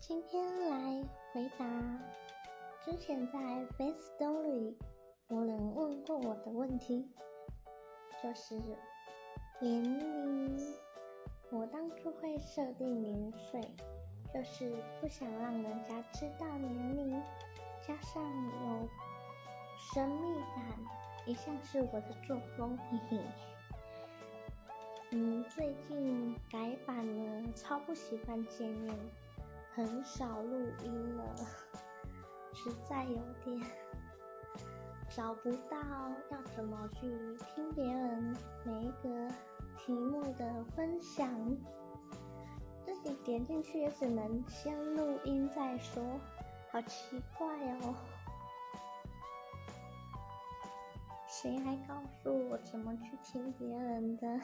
今天来回答之前在 Face Story 有人问过我的问题，就是年龄。我当初会设定年岁，就是不想让人家知道年龄，加上有神秘感，一向是我的作风。嘿嘿。嗯，最近改版了，超不习惯见面。很少录音了，实在有点找不到要怎么去听别人每一个题目的分享，自己点进去也只能先录音再说，好奇怪哦！谁还告诉我怎么去听别人的？